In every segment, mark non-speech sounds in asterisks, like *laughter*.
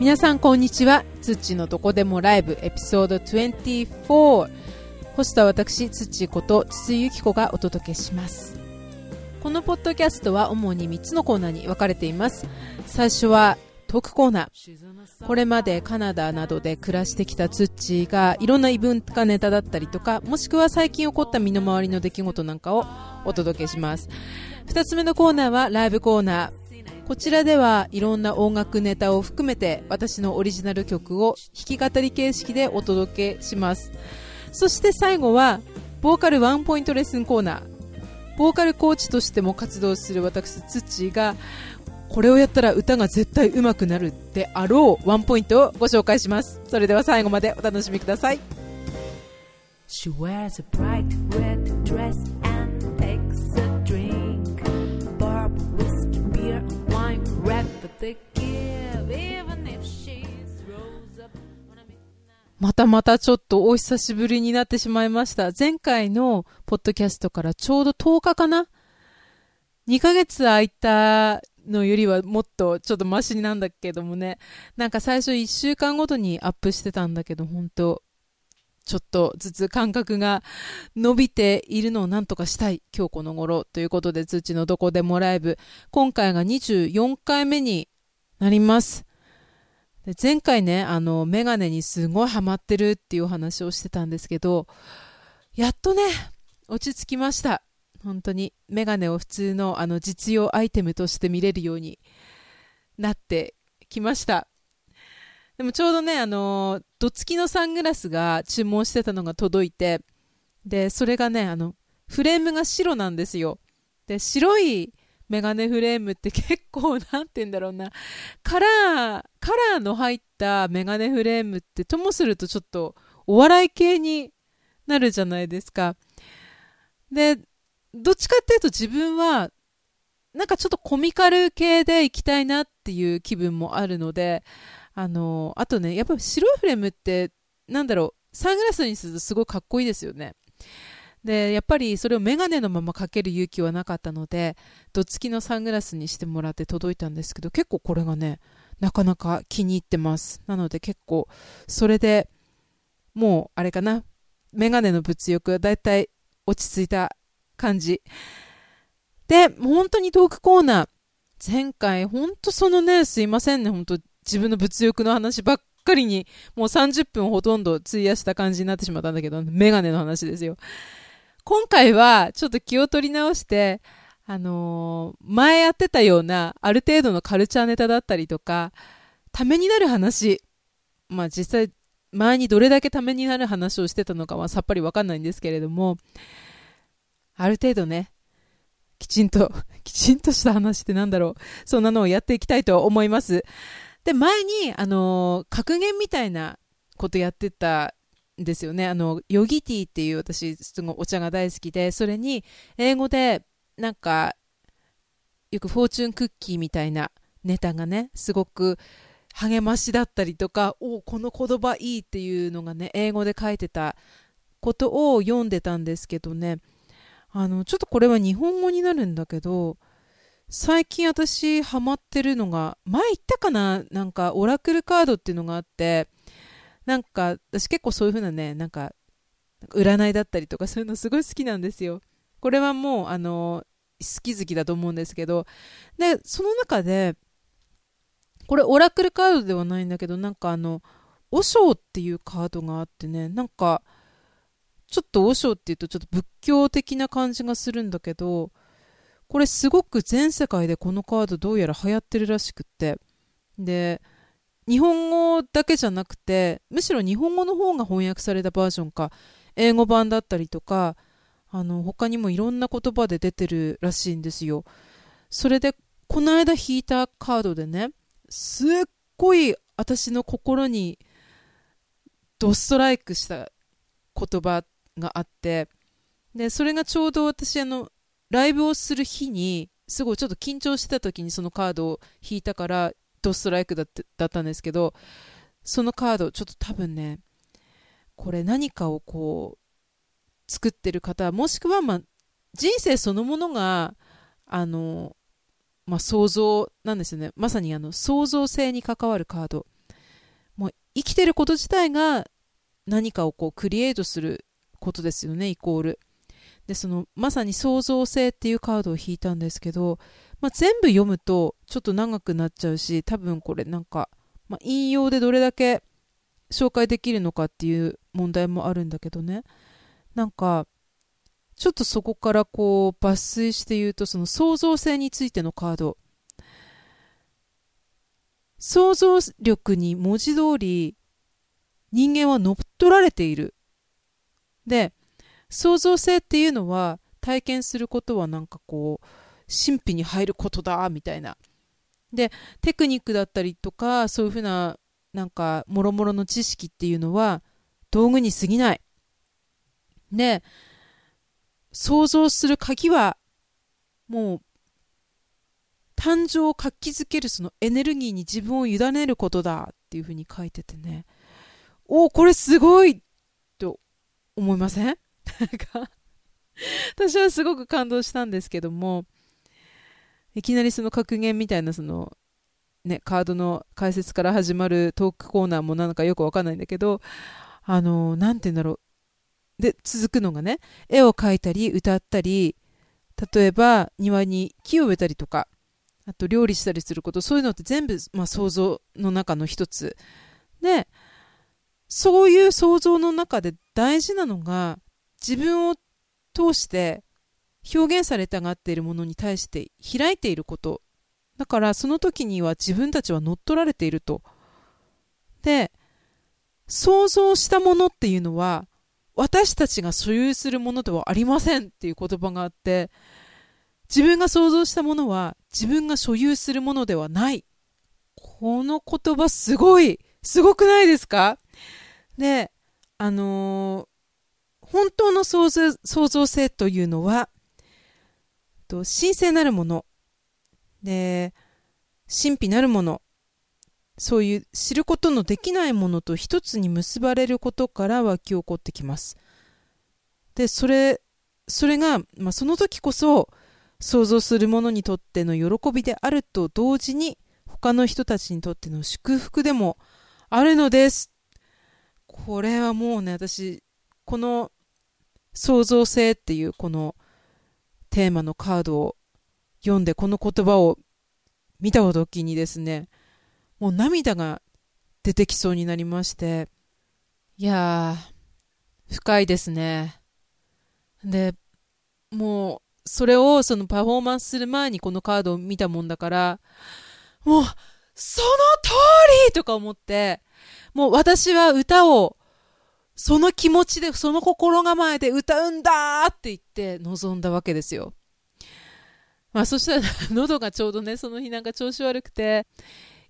皆さんこんにちは。つっちのどこでもライブエピソード24。ホストは私、つっちこと筒井ゆき子がお届けします。このポッドキャストは主に3つのコーナーに分かれています。最初はトークコーナー。これまでカナダなどで暮らしてきたツッチがいろんな異文化ネタだったりとか、もしくは最近起こった身の回りの出来事なんかをお届けします。2つ目のコーナーはライブコーナー。こちらではいろんな音楽ネタを含めて私のオリジナル曲を弾き語り形式でお届けします。そして最後はボーカルワンポイントレッスンコーナーボーカルコーチとしても活動する私ツッチーがこれをやったら歌が絶対上手くなるであろうワンポイントをご紹介します。それでは最後までお楽しみください。またまたちょっとお久しぶりになってしまいました。前回のポッドキャストからちょうど10日かな ?2 ヶ月空いたのよりはもっとちょっとマシなんだけどもね。なんか最初1週間ごとにアップしてたんだけど、本当ちょっとずつ感覚が伸びているのをなんとかしたい今日この頃ということで通知のどこでもライブ今回が24回目になります。で前回ね、あの、メガネにすごいハマってるっていうお話をしてたんですけど、やっとね、落ち着きました。本当に、メガネを普通のあの実用アイテムとして見れるようになってきました。でもちょうどね、あの、どつきのサングラスが注文してたのが届いて、で、それがね、あの、フレームが白なんですよ。で、白いメガネフレームって結構、なんて言うんだろうな、カラー、カラーの入ったメガネフレームってともするとちょっとお笑い系になるじゃないですか。で、どっちかっていうと自分は、なんかちょっとコミカル系で行きたいなっていう気分もあるので、あの、あとね、やっぱり白いフレームって、なんだろう、サングラスにするとすごいかっこいいですよね。で、やっぱりそれをメガネのままかける勇気はなかったので、どつきのサングラスにしてもらって届いたんですけど、結構これがね、なかなか気に入ってます。なので結構、それでもう、あれかな、メガネの物欲はだいたい落ち着いた感じ。で、本当にトークコーナー。前回、本当そのね、すいませんね、本当自分の物欲の話ばっかりに、もう30分ほとんど費やした感じになってしまったんだけど、メガネの話ですよ。今回はちょっと気を取り直して、あのー、前やってたようなある程度のカルチャーネタだったりとか、ためになる話。まあ実際、前にどれだけためになる話をしてたのかはさっぱりわかんないんですけれども、ある程度ね、きちんと、*laughs* きちんとした話ってなんだろう。そんなのをやっていきたいと思います。で、前に、あのー、格言みたいなことやってたですよね。あの、ヨギティっていう私、すごいお茶が大好きで、それに英語でなんか、よくフォーチュンクッキーみたいなネタがね、すごく励ましだったりとか、おこの言葉いいっていうのがね、英語で書いてたことを読んでたんですけどね、あの、ちょっとこれは日本語になるんだけど、最近私ハマってるのが、前言ったかななんかオラクルカードっていうのがあって、なんか、私結構そういう風なね、なんか、占いだったりとかそういうのすごい好きなんですよ。これはもう、あの、好き好きだと思うんですけど、で、その中で、これオラクルカードではないんだけど、なんかあの、和尚っていうカードがあってね、なんか、ちょっと和尚っていうとちょっと仏教的な感じがするんだけど、これすごく全世界でこのカードどうやら流行ってるらしくって、で、日本語だけじゃなくてむしろ日本語の方が翻訳されたバージョンか英語版だったりとかあの他にもいろんな言葉で出てるらしいんですよ。それでこの間引いたカードでねすっごい私の心にドストライクした言葉があってでそれがちょうど私あのライブをする日にすごいちょっと緊張してた時にそのカードを引いたからドストライクだだったんですけど、そのカード、ちょっと多分ね、これ何かをこう、作ってる方、もしくは、まあ、人生そのものが、あの、まあ、想像なんですよね。まさにあの、創造性に関わるカード。生きてること自体が何かをこうクリエイトすることですよね、イコール。で、その、まさに創造性っていうカードを引いたんですけど、まあ、全部読むとちょっと長くなっちゃうし、多分これなんか、まあ、引用でどれだけ紹介できるのかっていう問題もあるんだけどね。なんか、ちょっとそこからこう抜粋して言うと、その創造性についてのカード。想像力に文字通り人間は乗っ取られている。で、創造性っていうのは体験することはなんかこう、神秘に入ることだ、みたいな。で、テクニックだったりとか、そういうふうな、なんか、もろもろの知識っていうのは、道具に過ぎない。で、想像する鍵は、もう、誕生を活気づけるそのエネルギーに自分を委ねることだっていうふうに書いててね。おおこれすごいと思いません？*laughs* なんか私はすごく感動したんですけども、いきなりその格言みたいなその、ね、カードの解説から始まるトークコーナーもなんかよくわかんないんだけど、あの、なんて言うんだろう。で、続くのがね、絵を描いたり、歌ったり、例えば庭に木を植えたりとか、あと料理したりすること、そういうのって全部、まあ、想像の中の一つ。で、そういう想像の中で大事なのが、自分を通して表現されたがっているものに対して開いていること。だからその時には自分たちは乗っ取られていると。で、想像したものっていうのは私たちが所有するものではありませんっていう言葉があって、自分が想像したものは自分が所有するものではない。この言葉すごい、すごくないですか？で、あのー、本当の創造創造性というのは、と神聖なるもの、で、神秘なるもの、そういう知ることのできないものと一つに結ばれることから湧き起こってきます。で、それ、それが、まあ、その時こそ想像する者にとっての喜びであると同時に他の人たちにとっての祝福でもあるのです。これはもうね、私、この創造性っていうこのテーマのカードを読んでこの言葉を見た時にですね、もう涙が出てきそうになりまして、いやー、深いですね。で、もう、それをそのパフォーマンスする前にこのカードを見たもんだから、もう、その通りとか思って、もう私は歌を、その気持ちで、その心構えで歌うんだって言って臨んだわけですよ。まあそしたら *laughs* 喉がちょうどね、その日なんか調子悪くて、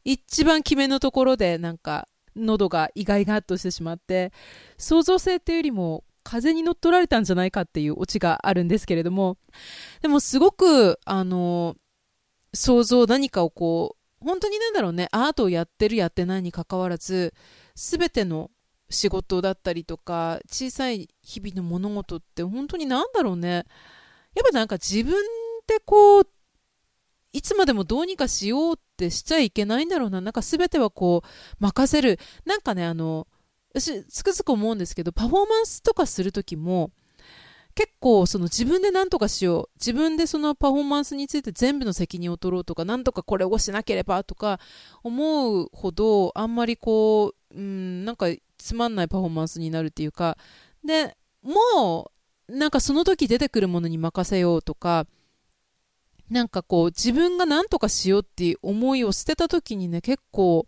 一番決めのところでなんか喉が意外がっとしてしまって、創造性っていうよりも風に乗っ取られたんじゃないかっていうオチがあるんですけれども、でもすごく、あの、想像何かをこう、本当になんだろうね、アートをやってるやってないにかかわらず、すべての仕事だったりとか、小さい日々の物事って本当になんだろうね。やっぱなんか自分でこう、いつまでもどうにかしようってしちゃいけないんだろうな。なんか全てはこう、任せる。なんかね、あの、私、つくづく思うんですけど、パフォーマンスとかするときも、結構その自分で何とかしよう。自分でそのパフォーマンスについて全部の責任を取ろうとか、なんとかこれをしなければとか思うほど、あんまりこう、うん、なんかつまんないパフォーマンスになるっていうか、で、もう、なんかその時出てくるものに任せようとか、なんかこう自分が何とかしようっていう思いを捨てた時にね、結構、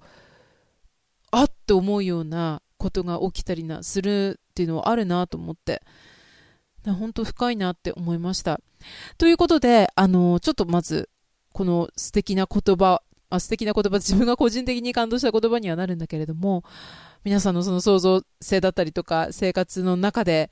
あって思うようなことが起きたりな、するっていうのはあるなと思って。本当深いなって思いました。ということで、あの、ちょっとまず、この素敵な言葉、あ素敵な言葉、自分が個人的に感動した言葉にはなるんだけれども、皆さんのその創造性だったりとか、生活の中で、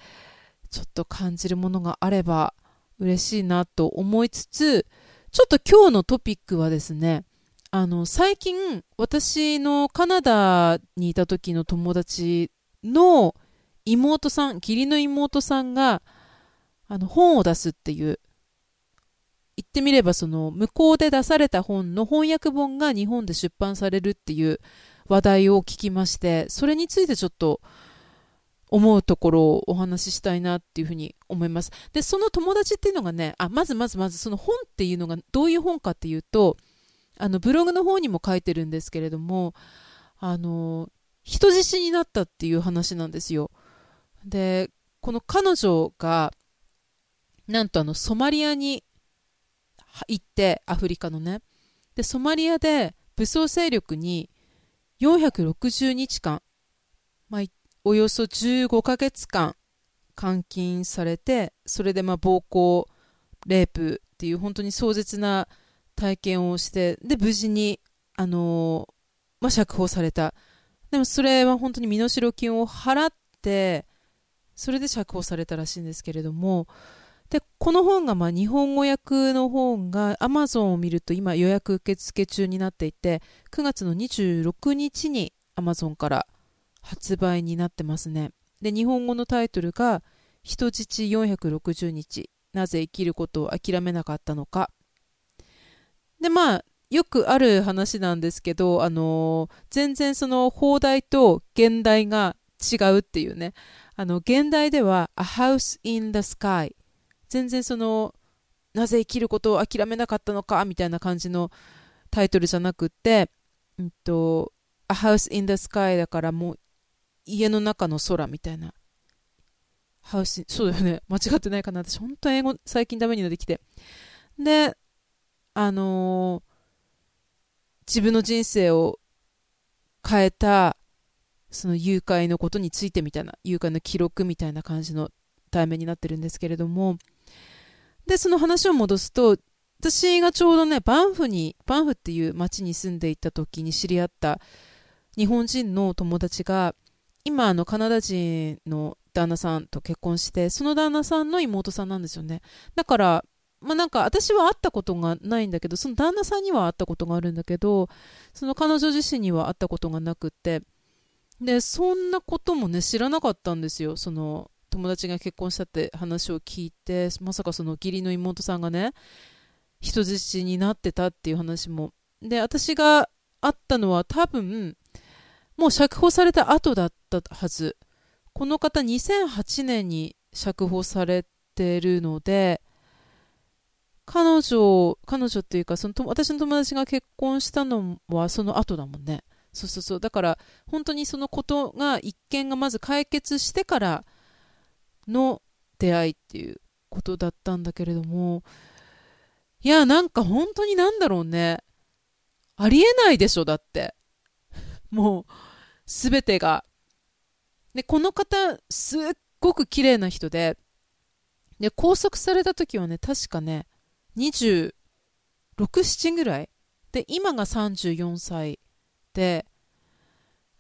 ちょっと感じるものがあれば嬉しいなと思いつつ、ちょっと今日のトピックはですね、あの、最近、私のカナダにいた時の友達の妹さん、義理の妹さんが、あの、本を出すっていう、言ってみればその、向こうで出された本の翻訳本が日本で出版されるっていう話題を聞きまして、それについてちょっと思うところをお話ししたいなっていうふうに思います。で、その友達っていうのがね、あ、まずまずまずその本っていうのがどういう本かっていうと、あの、ブログの方にも書いてるんですけれども、あの、人質になったっていう話なんですよ。で、この彼女が、なんとあの、ソマリアに行って、アフリカのね。で、ソマリアで武装勢力に460日間、まあ、およそ15ヶ月間監禁されて、それでまあ暴行、レイプっていう本当に壮絶な体験をして、で、無事に、あのー、まあ、釈放された。でもそれは本当に身代金を払って、それで釈放されたらしいんですけれども、で、この本がまあ日本語訳の本が Amazon を見ると今予約受付中になっていて、9月の26日に Amazon から発売になってますね。で、日本語のタイトルが人質460日、なぜ生きることを諦めなかったのか。で、まあ、よくある話なんですけど、あのー、全然その放題と現代が違うっていうね。あの、現代では A House in the Sky。全然その、なぜ生きることを諦めなかったのかみたいな感じのタイトルじゃなくて、うんと、A House in the Sky だからもう家の中の空みたいな。ハウス、そうだよね。間違ってないかな。私、本当英語最近ダメになってきて。で、あのー、自分の人生を変えたその誘拐のことについてみたいな、誘拐の記録みたいな感じの題名になってるんですけれども、で、その話を戻すと、私がちょうどね、バンフに、バンフっていう町に住んでいた時に知り合った日本人の友達が、今、あの、カナダ人の旦那さんと結婚して、その旦那さんの妹さんなんですよね。だから、まあなんか私は会ったことがないんだけど、その旦那さんには会ったことがあるんだけど、その彼女自身には会ったことがなくて、で、そんなこともね、知らなかったんですよ。その、友達が結婚したって話を聞いて、まさかその義理の妹さんがね、人質になってたっていう話も。で、私が会ったのは多分、もう釈放された後だったはず。この方2008年に釈放されてるので、彼女、彼女っていうか、その私の友達が結婚したのはその後だもんね。そうそうそう。だから、本当にそのことが、一件がまず解決してからの出会いっていうことだったんだけれども、いや、なんか本当になんだろうね。ありえないでしょ、だって。*laughs* もう、すべてが。で、この方、すっごく綺麗な人で、で、拘束された時はね、確かね、26、7ぐらいで、今が34歳で、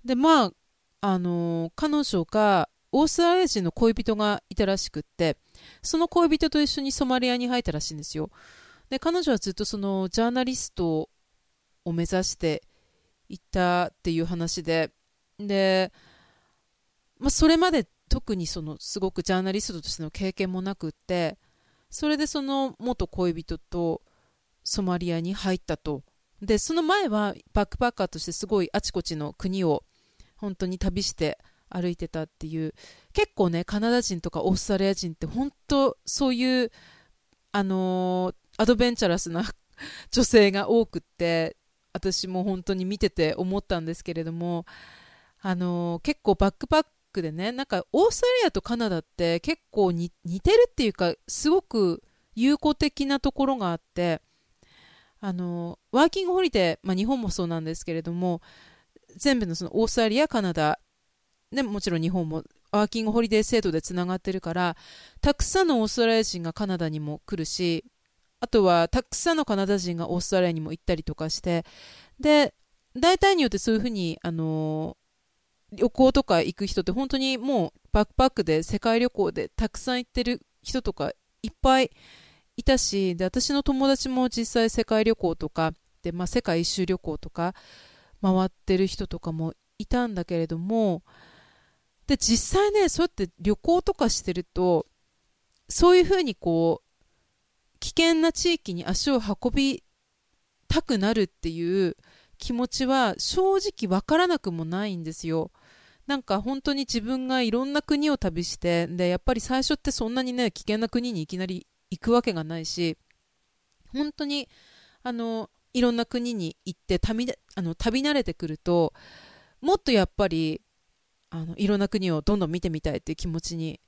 で、まあ、あのー、彼女が、オーストラリア人の恋人がいたらしくって、その恋人と一緒にソマリアに入ったらしいんですよ。で、彼女はずっとそのジャーナリストを目指していたっていう話で、で、まあ、それまで特にそのすごくジャーナリストとしての経験もなくって、それでその元恋人とソマリアに入ったとで、その前はバックパッカーとしてすごいあちこちの国を本当に旅して歩いてたっていう、結構ね、カナダ人とかオーストラリア人って本当そういう、あのー、アドベンチャラスな女性が多くって、私も本当に見てて思ったんですけれども、あのー、結構バックパックでね、なんかオーストラリアとカナダって結構似てるっていうか、すごく友好的なところがあって、あの、ワーキングホリデー、まあ、日本もそうなんですけれども、全部のそのオーストラリア、カナダ、でもちろん日本もワーキングホリデー制度でつながってるから、たくさんのオーストラリア人がカナダにも来るし、あとはたくさんのカナダ人がオーストラリアにも行ったりとかして、で、大体によってそういうふうに、あの旅行とか行く人って本当にもうバックパックで世界旅行でたくさん行ってる人とかいっぱいいたし、で、私の友達も実際世界旅行とか、で、まあ、世界一周旅行とか、回ってる人とかもいたんだけれども、で、実際ね、そうやって旅行とかしてると、そういうふうにこう、危険な地域に足を運びたくなるっていう気持ちは正直わからなくもないんですよ。なんか本当に自分がいろんな国を旅して、で、やっぱり最初ってそんなにね、危険な国にいきなり行くわけがないし、本当に、あの、いろんな国に行って旅あの旅慣れてくると、もっとやっぱり、あの、いろんな国をどんどん見てみたいっていう気持ちに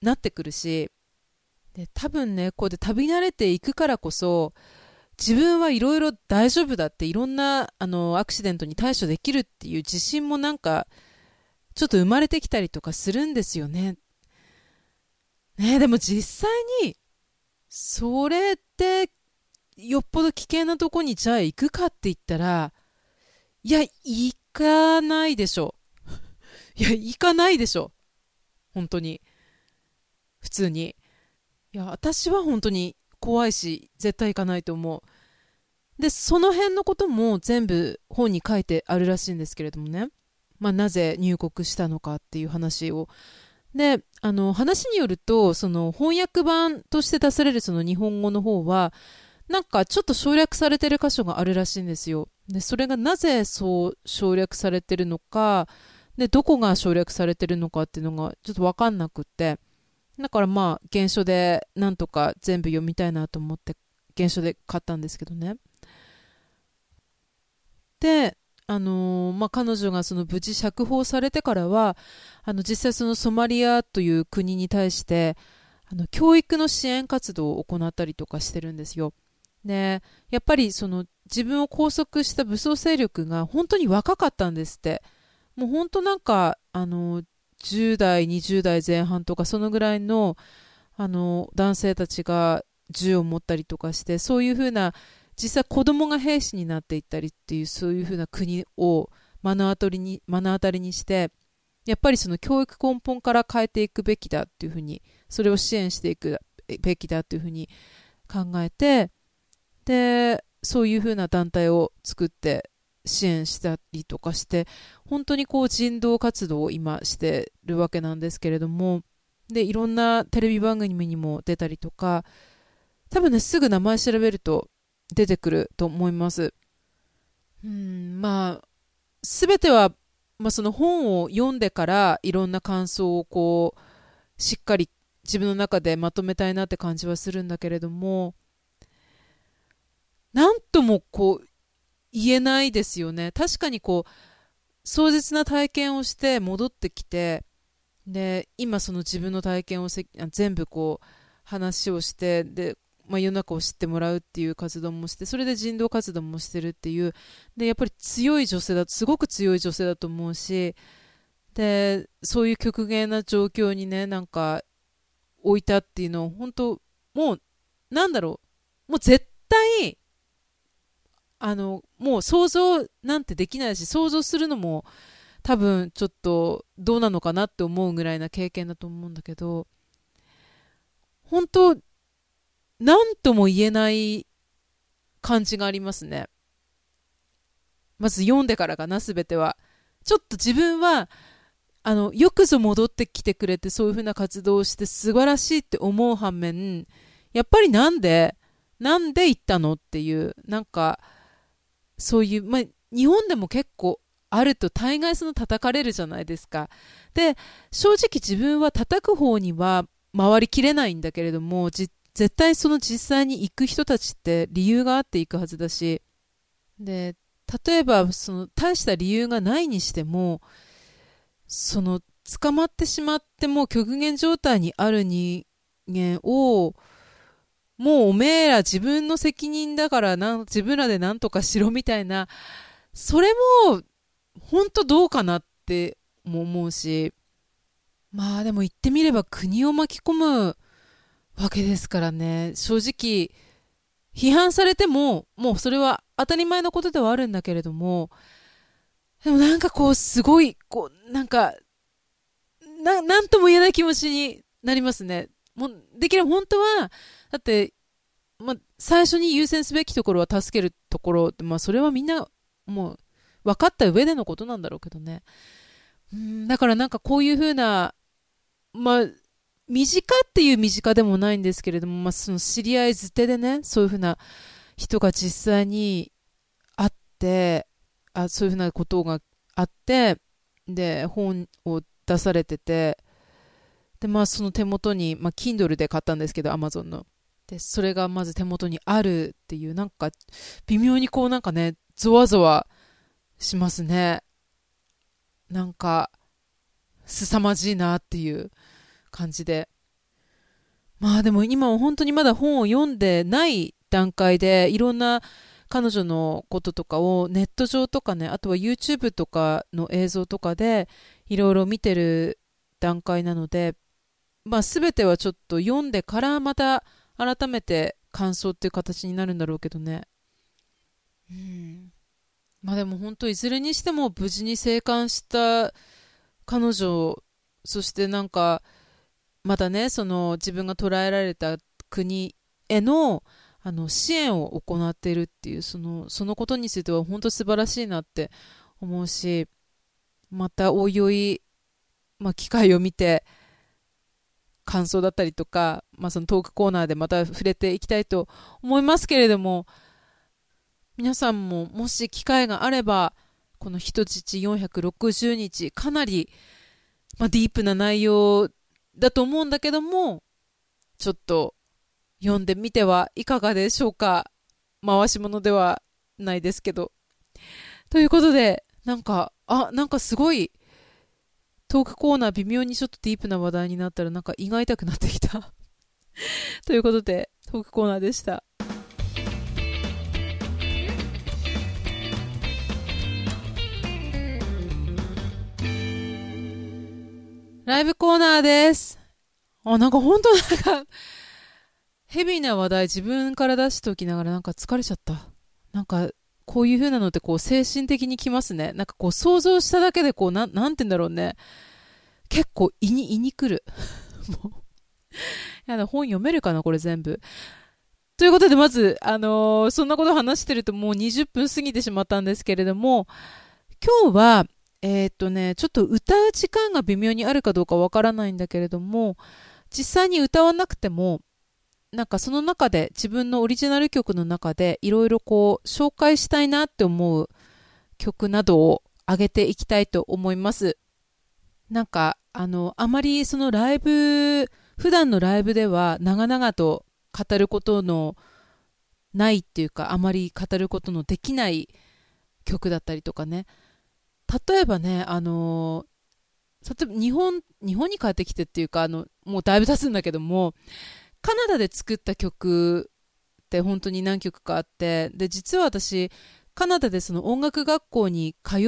なってくるし、で、多分ね、こうで旅慣れていくからこそ、自分はいろいろ大丈夫だっていろんなあのアクシデントに対処できるっていう自信もなんかちょっと生まれてきたりとかするんですよね。ねでも実際にそれってよっぽど危険なとこにじゃあ行くかって言ったらいや行かないでしょ。いや行かないでしょ。本当に。普通に。いや私は本当に怖いし絶対行かないと思う。で、その辺のことも全部本に書いてあるらしいんですけれどもね。まあ、なぜ入国したのかっていう話を。で、あの、話によると、その翻訳版として出されるその日本語の方は、なんかちょっと省略されてる箇所があるらしいんですよ。で、それがなぜそう省略されてるのか、で、どこが省略されてるのかっていうのがちょっとわかんなくって、だからまあ、原書でなんとか全部読みたいなと思って、原書で買ったんですけどね。で、あのー、まあ、彼女がその無事釈放されてからは、あの、実際そのソマリアという国に対して、あの、教育の支援活動を行ったりとかしてるんですよ。で、やっぱりその自分を拘束した武装勢力が本当に若かったんですって。もう本当なんか、あの、10代、20代前半とかそのぐらいの、あの、男性たちが銃を持ったりとかして、そういうふうな実際子供が兵士になっていったりっていうそういうふうな国を目の当たりに目の当たりにしてやっぱりその教育根本から変えていくべきだっていうふうにそれを支援していくべきだっていうふうに考えてでそういうふうな団体を作って支援したりとかして本当にこう人道活動を今してるわけなんですけれどもでいろんなテレビ番組にも出たりとか多分ねすぐ名前調べると出てくると思います。うん、まあ、すべては、まあ、その本を読んでからいろんな感想をこう、しっかり自分の中でまとめたいなって感じはするんだけれども、なんともこう、言えないですよね。確かにこう、壮絶な体験をして戻ってきて、で、今その自分の体験をせ全部こう、話をして、で、まあ、世の中を知ってもらうっていう活動もしてそれで人道活動もしてるっていうでやっぱり強い女性だとすごく強い女性だと思うしでそういう極限な状況にねなんか置いたっていうのを本当もうなんだろうもう絶対あのもう想像なんてできないし想像するのも多分ちょっとどうなのかなって思うぐらいな経験だと思うんだけど本当何とも言えない感じがありますね。まず読んでからかな、すべては。ちょっと自分は、あの、よくぞ戻ってきてくれて、そういうふうな活動をして素晴らしいって思う反面、やっぱりなんで、なんで行ったのっていう、なんか、そういう、まあ、日本でも結構あると大概その叩かれるじゃないですか。で、正直自分は叩く方には回りきれないんだけれども、絶対その実際に行く人たちって理由があって行くはずだし、で、例えば、その、大した理由がないにしても、その、捕まってしまっても極限状態にある人間を、もうおめえら自分の責任だからな、自分らで何とかしろみたいな、それも、本当どうかなっても思うし、まあでも言ってみれば国を巻き込むわけですからね、正直、批判されても、もうそれは当たり前のことではあるんだけれども、でもなんかこう、すごい、こう、なんか、な、なんとも言えない気持ちになりますね。もう、できれば本当は、だって、ま、最初に優先すべきところは助けるところ、まあ、それはみんな、もう、分かった上でのことなんだろうけどね。うん、だからなんかこういうふうな、まあ、身近っていう身近でもないんですけれども、まあ、その知り合い捨てでね、そういうふうな人が実際に会って、あそういうふうなことがあって、で、本を出されてて、で、まあその手元に、まあ Kindle で買ったんですけど、Amazon の。で、それがまず手元にあるっていう、なんか、微妙にこうなんかね、ゾワゾワしますね。なんか、凄まじいなっていう感じで。まあでも今は本当にまだ本を読んでない段階で、いろんな彼女のこととかをネット上とかね、あとは YouTube とかの映像とかでいろいろ見てる段階なので、まあ全てはちょっと読んでからまた改めて感想っていう形になるんだろうけどね。うん。まあでも本当いずれにしても無事に生還した彼女、そしてなんか、またね、その自分が捕らえられた国へのあの支援を行っているっていうそのそのことについては本当素晴らしいなって思うしまたおいおい、まあ、機会を見て感想だったりとか、まあ、そのトークコーナーでまた触れていきたいと思いますけれども皆さんももし機会があればこの人質460日かなり、まあ、ディープな内容だと思うんだけどもちょっと読んでみてはいかがでしょうか回し物ではないですけど。ということで、なんか、あ、なんかすごいトークコーナー微妙にちょっとディープな話題になったらなんか胃が痛くなってきた *laughs* ということで、トークコーナーでした。ライブコーナーです。あ、なんか本当なんか、ヘビーな話題自分から出しておきながらなんか疲れちゃった。なんか、こういう風なのってこう精神的にきますね。なんかこう想像しただけでこう、な、なんて言うんだろうね。結構胃に、胃に来る。*laughs* もう。やだ、本読めるかなこれ全部。ということで、まず、あのー、そんなこと話してるともう20分過ぎてしまったんですけれども、今日は、えー、っとね、ちょっと歌う時間が微妙にあるかどうかわからないんだけれども、実際に歌わなくても、なんかその中で自分のオリジナル曲の中でいろいろこう紹介したいなって思う曲などを上げていきたいと思います。なんかあのあまりそのライブ普段のライブでは長々と語ることのないっていうかあまり語ることのできない曲だったりとかね例えばねあの例えば日本日本に帰ってきてっていうかあのもうだいぶ経つんだけどもカナダで作った曲って本当に何曲かあってで実は私カナダでその音楽学校に通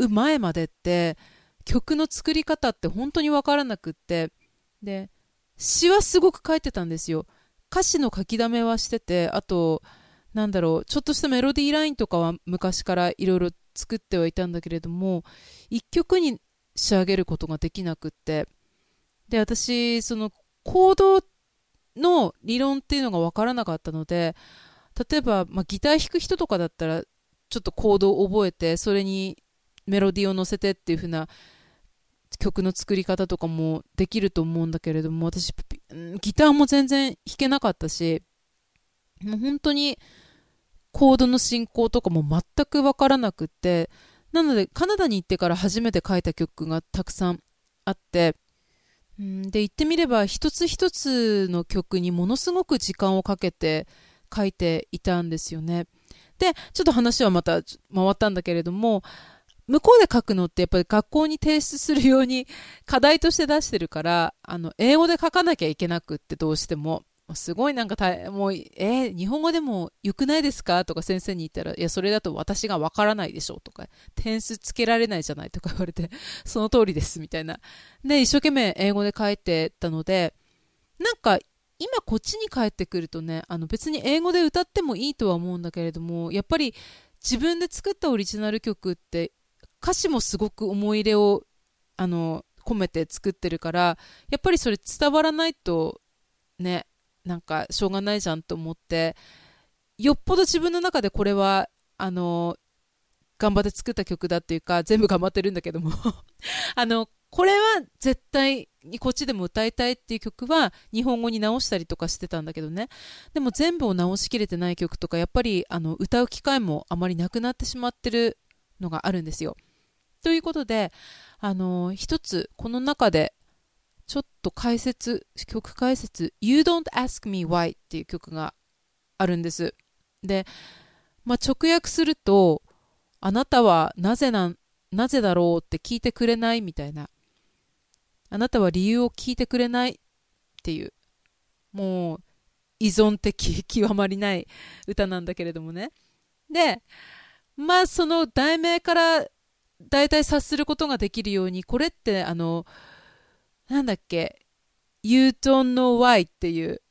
う前までって曲の作り方って本当に分からなくってで詩はすごく書いてたんですよ。歌詞の書きだめはしててあとなんだろうちょっとしたメロディーラインとかは昔からいろいろ作ってはいたんだけれども一曲に仕上げることができなくって。で私そのコードの理論っていうのが分からなかったので例えば、まあ、ギター弾く人とかだったらちょっとコードを覚えてそれにメロディーを乗せてっていう風な曲の作り方とかもできると思うんだけれども私ギターも全然弾けなかったしもう本当にコードの進行とかも全く分からなくってなのでカナダに行ってから初めて書いた曲がたくさんあってうん、で言ってみれば一つ一つの曲にものすごく時間をかけて書いていたんですよね。でちょっと話はまた回ったんだけれども向こうで書くのってやっぱり学校に提出するように課題として出してるからあの英語で書かなきゃいけなくってどうしてもすごいなんかたもう、えー、日本語でもよくないですか？とか先生に言ったら、いや、それだと私がわからないでしょとか、点数つけられないじゃないとか言われて、*laughs* その通りですみたいな。で、一生懸命英語で書いてたので、なんか今こっちに帰ってくるとね、あの別に英語で歌ってもいいとは思うんだけれども、やっぱり自分で作ったオリジナル曲って歌詞もすごく思い入れをあの込めて作ってるから、やっぱりそれ伝わらないとね、なんかしょうがないじゃんと思ってよっぽど自分の中でこれはあの頑張って作った曲だっていうか全部頑張ってるんだけども *laughs* あのこれは絶対にこっちでも歌いたいっていう曲は日本語に直したりとかしてたんだけどねでも全部を直しきれてない曲とかやっぱりあの歌う機会もあまりなくなってしまってるのがあるんですよ。ということで、あの、一つ、この中で、ちょっと解説、曲解説、You Don't Ask Me Why っていう曲があるんです。で、まあ、直訳すると、あなたはなぜな、なぜだろうって聞いてくれない？みたいな。あなたは理由を聞いてくれない？っていう、もう依存的極まりない歌なんだけれどもね。で、まあその題名から大体察することができるように、これってあの、なんだっけ、You Don't Know Why っていう、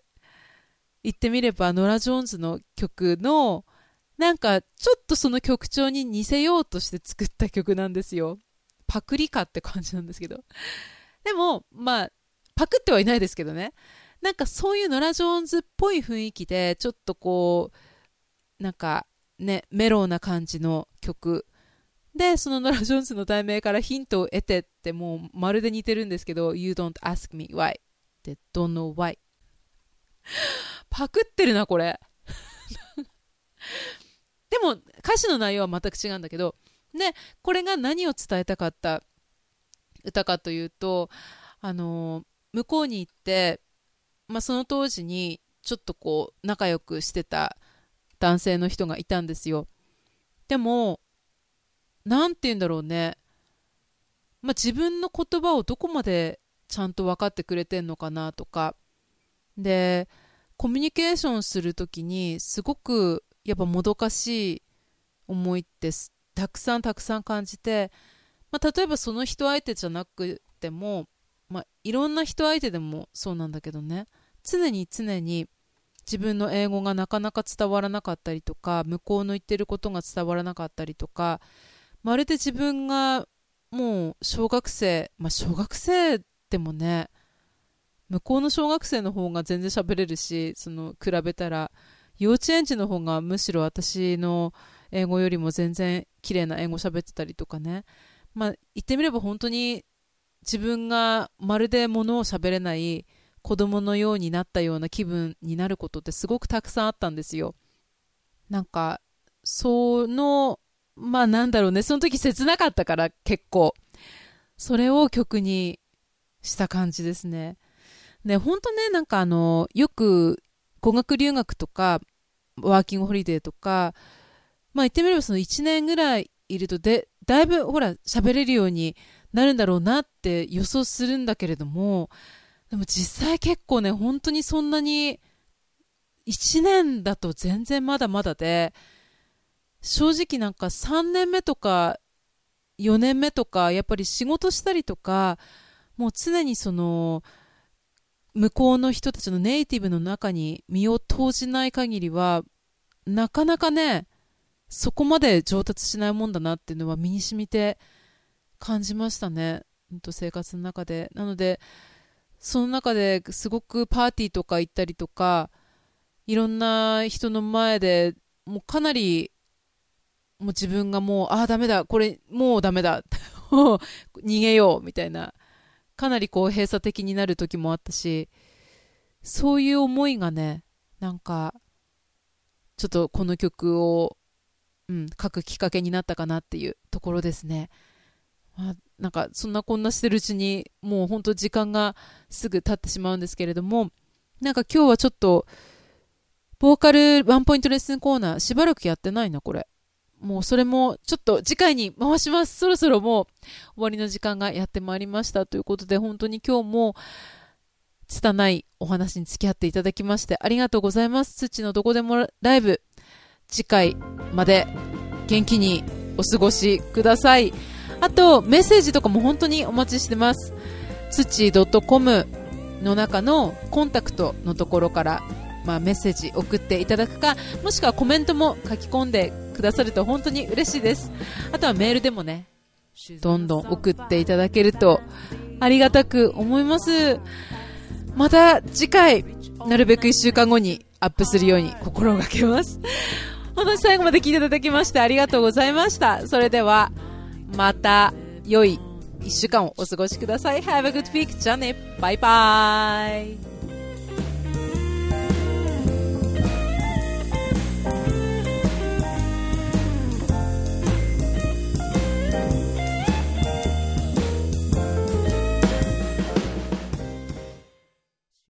言ってみればノラ・ジョーンズの曲の、なんかちょっとその曲調に似せようとして作った曲なんですよ。パクリかって感じなんですけど。でも、まあ、パクってはいないですけどね。なんかそういうノラ・ジョーンズっぽい雰囲気で、ちょっとこう、なんかね、メローな感じの曲。で、そのノラ・ジョーンズの題名からヒントを得てってもうまるで似てるんですけど、You don't ask me why って don't know why パクってるな、これ。*laughs* でも歌詞の内容は全く違うんだけど、で、これが何を伝えたかった歌かというと、あの向こうに行って、まあ、その当時にちょっとこう仲良くしてた男性の人がいたんですよ。でも、何て言うんだろうね。まあ、自分の言葉をどこまでちゃんと分かってくれてんのかなとか。で、コミュニケーションするときにすごくやっぱもどかしい思いってたくさんたくさん感じて、まあ、例えばその人相手じゃなくても、まあ、いろんな人相手でもそうなんだけどね常に常に自分の英語がなかなか伝わらなかったりとか向こうの言ってることが伝わらなかったりとかまるで自分がもう小学生まあ小学生でもね向こうの小学生の方が全然喋れるしその比べたら幼稚園児の方がむしろ私の英語よりも全然綺麗な英語喋ってたりとかねまあ、言ってみれば本当に自分がまるで物を喋れない子供のようになったような気分になることってすごくたくさんあったんですよ。なんか、その、まあなんだろうね、その時切なかったから結構、それを曲にした感じですね。で、本当ね、なんかあの、よく語学留学とか、ワーキングホリデーとか、まあ言ってみればその1年ぐらいいるとで、だいぶほら喋れるようになるんだろうなって予想するんだけれども、でも実際結構ね、本当にそんなに1年だと全然まだまだで、正直なんか3年目とか4年目とか、やっぱり仕事したりとか、もう常にその、向こうの人たちのネイティブの中に身を投じない限りは、なかなかね、そこまで上達しないもんだなっていうのは身に染みて感じましたね。生活の中で。なので、その中ですごくパーティーとか行ったりとか、いろんな人の前でもうかなり、もう自分がもう、ああ、ダメだ、これもうダメだ、*laughs* 逃げよう、みたいな、かなりこう閉鎖的になる時もあったし、そういう思いがね、なんか、ちょっとこの曲をうん、書くきっかけになったかなっていうところですね。まあ、なんかそんなこんなしてるうちにもう本当時間がすぐ経ってしまうんですけれどもなんか今日はちょっとボーカルワンポイントレッスンコーナーしばらくやってないなこれもうそれもちょっと次回に回しますそろそろもう終わりの時間がやってまいりましたということで本当に今日も拙いお話に付き合っていただきましてありがとうございます土のどこでもライブ次回まで元気にお過ごしください。あと、メッセージとかも本当にお待ちしてます。土 .com の中のコンタクトのところから、まあ、メッセージ送っていただくか、もしくはコメントも書き込んでくださると本当に嬉しいです。あとはメールでもね、どんどん送っていただけるとありがたく思います。また次回、なるべく1週間後にアップするように心がけます。本当に最後まで聞いていただきましてありがとうございました。それでは、また良い1週間をお過ごしください。Have a good week. じゃあね。バイバイ。